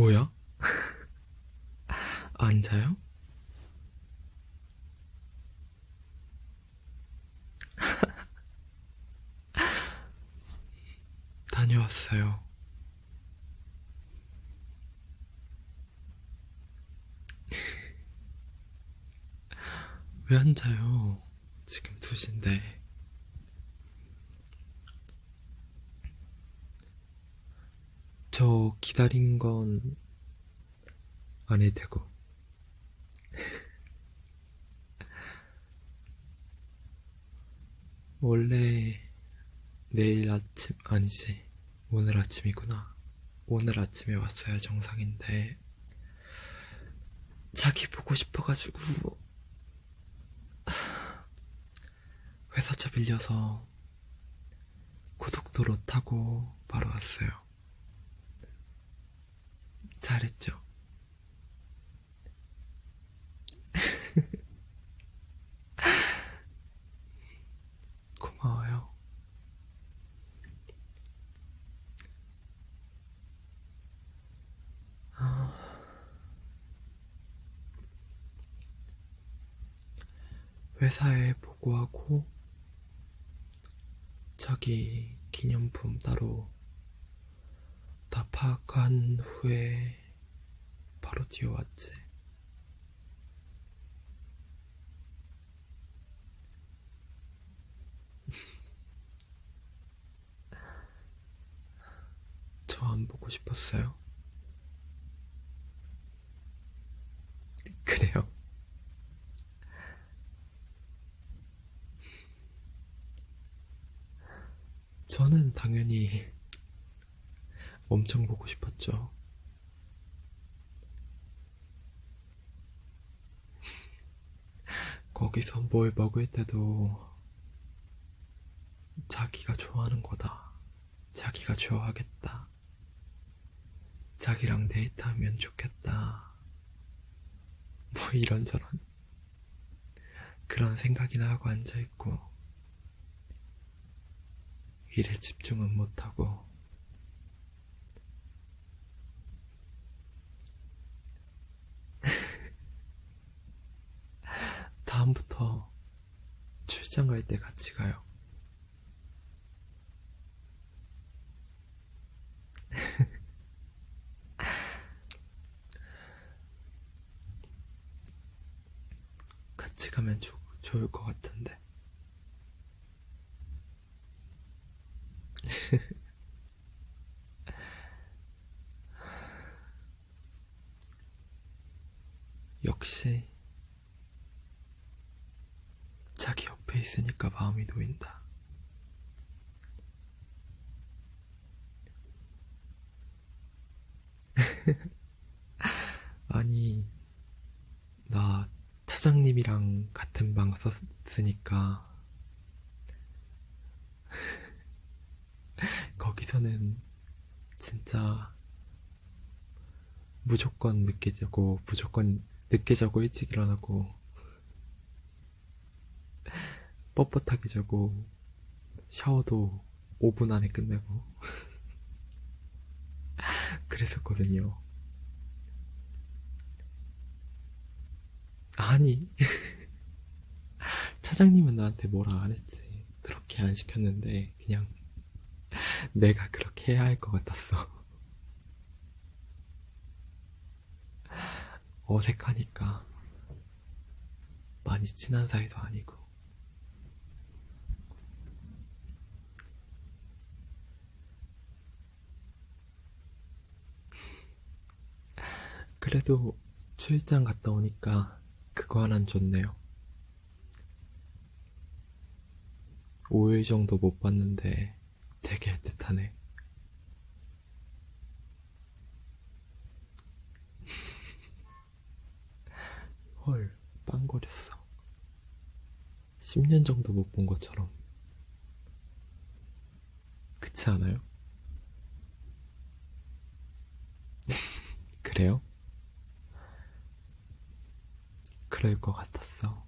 뭐야? 앉아요? 다녀왔어요. 왜 앉아요? 지금 2시인데. 저 기다린 건 안 해도 되고. 원래 내일 아침, 아니지. 오늘 아침이구나. 오늘 아침에 왔어야 정상인데, 자기 보고 싶어가지고, 회사차 빌려서 고속도로 타고 바로 왔어요. 잘했죠? 고마워요. 아... 회사에 보고하고 자기 기념품 따로 다 파악한 후에 바로 뛰어왔지. 저 안 보고 싶었어요? 저는 당연히 엄청 보고 싶었죠. 거기서 뭘 먹을 때도 자기가 좋아하는 거다. 자기가 좋아하겠다. 자기랑 데이트하면 좋겠다. 뭐 이런저런 그런 생각이나 하고 앉아있고 일에 집중은 못하고 다음부터 출장 갈 때 같이 가요. 같이 가면 좋, 좋을 것 같은데. 역시 자기 옆에 있으니까 마음이 놓인다. 아니, 나 차장님이랑 같은 방 썼으니까 거기서는 진짜 무조건 늦게 자고 무조건 늦게 자고 일찍 일어나고 뻣뻣하게 자고 샤워도 5분 안에 끝내고 그랬었거든요. 아니 차장님은 나한테 뭐라 안 했지. 그렇게 안 시켰는데 그냥 내가 그렇게 해야 할 것 같았어. 어색하니까 많이 친한 사이도 아니고. 그래도 출장 갔다 오니까 그거 하나는 좋네요. 5일 정도 못 봤는데 되게 애틋하네. 헐, 빵거렸어. 10년 정도 못 본 것처럼. 그렇지 않아요? 그래요? 그럴 것 같았어.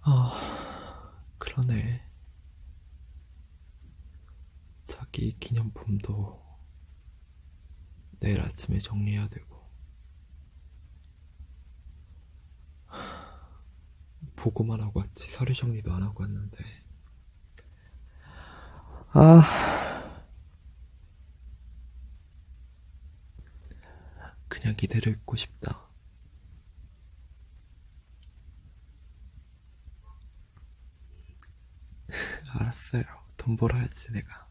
아, 그러네. 자, 자기 기념품도 내일 아침에 정리해야 되고, 보고만 하고 왔지 서류 정리도 안 하고 왔는데, 아, 그냥 이대로 있고 싶다. 알았어요. 돈 벌어야지, 내가.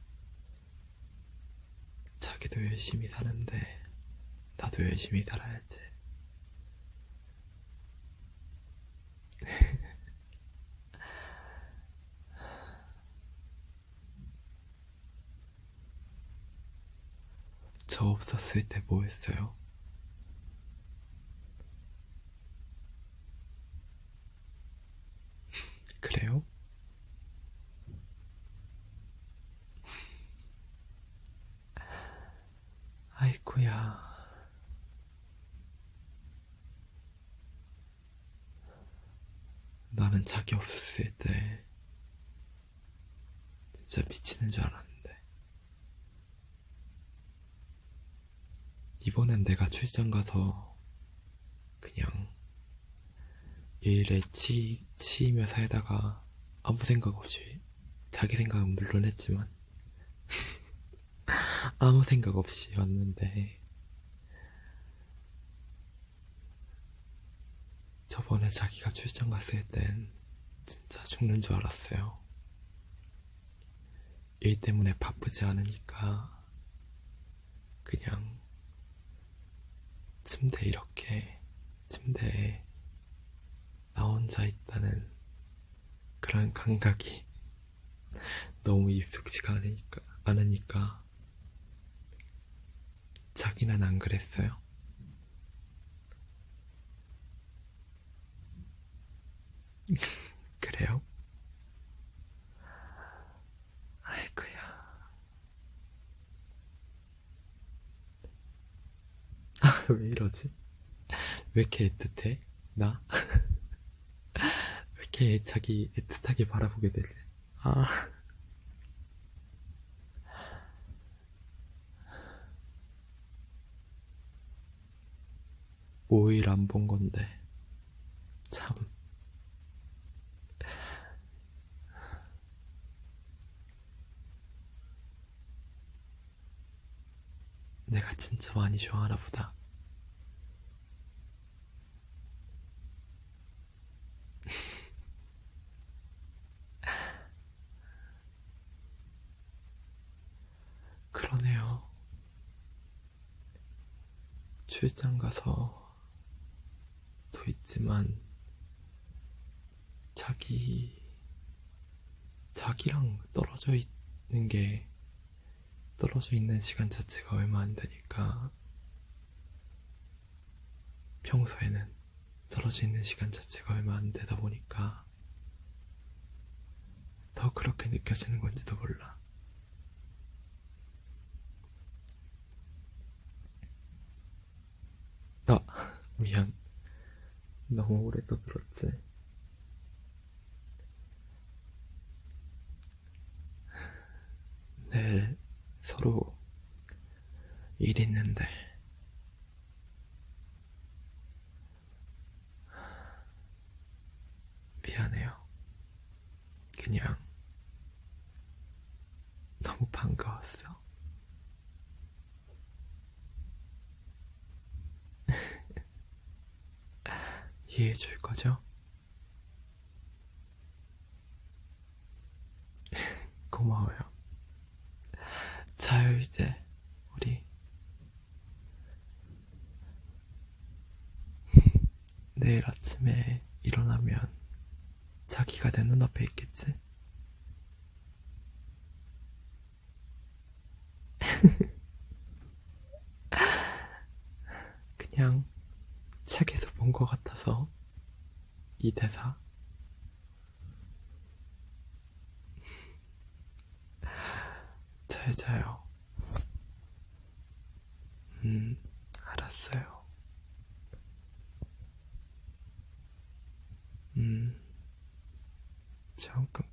자기도 열심히 사는데, 나도 열심히 살아야지. 저 없었을 때 뭐 했어요? 그래요? 아이쿠야. 나는 자기 없었을 때 진짜 미치는 줄 알았는데. 이번엔 내가 출장 가서 그냥 일에 치, 치이며 살다가 아무 생각 없이 자기 생각은 물론 했지만 아무 생각 없이 왔는데 저번에 자기가 출장 갔을 땐 진짜 죽는 줄 알았어요. 일 때문에 바쁘지 않으니까 그냥 침대 이렇게 침대에 나 혼자 있다는 그런 감각이 너무 익숙지가 않으니까, 않으니까 자기는 안 그랬어요. 그래요? 아이고야. 아, 왜 이러지? 왜 이렇게 애틋해? 나? 왜 이렇게 자기 애틋하게 바라보게 되지? 아. 5일 안 본 건데, 참. 내가 진짜 많이 좋아하나 보다. 그러네요. 출장 가서 도 있지만 자기 자기랑 떨어져 있는 게 떨어져 있는 시간 자체가 얼마 안 되니까 평소에는 떨어져 있는 시간 자체가 얼마 안 되다 보니까 더 그렇게 느껴지는 건지도 몰라. 아, 미안. 너무 오래 또 들었지? 내일 서로 일 있는데 미안해요. 그냥 너무 반가웠어. 이해해 줄 거죠? 고마워요. 자요, 이제, 우리. 내일 아침에 일어나면 자기가 내 눈앞에 있겠지? 그냥 책에서 본 것 같아서 이 대사 잘 자요. 음, 알았어요. 음, 조금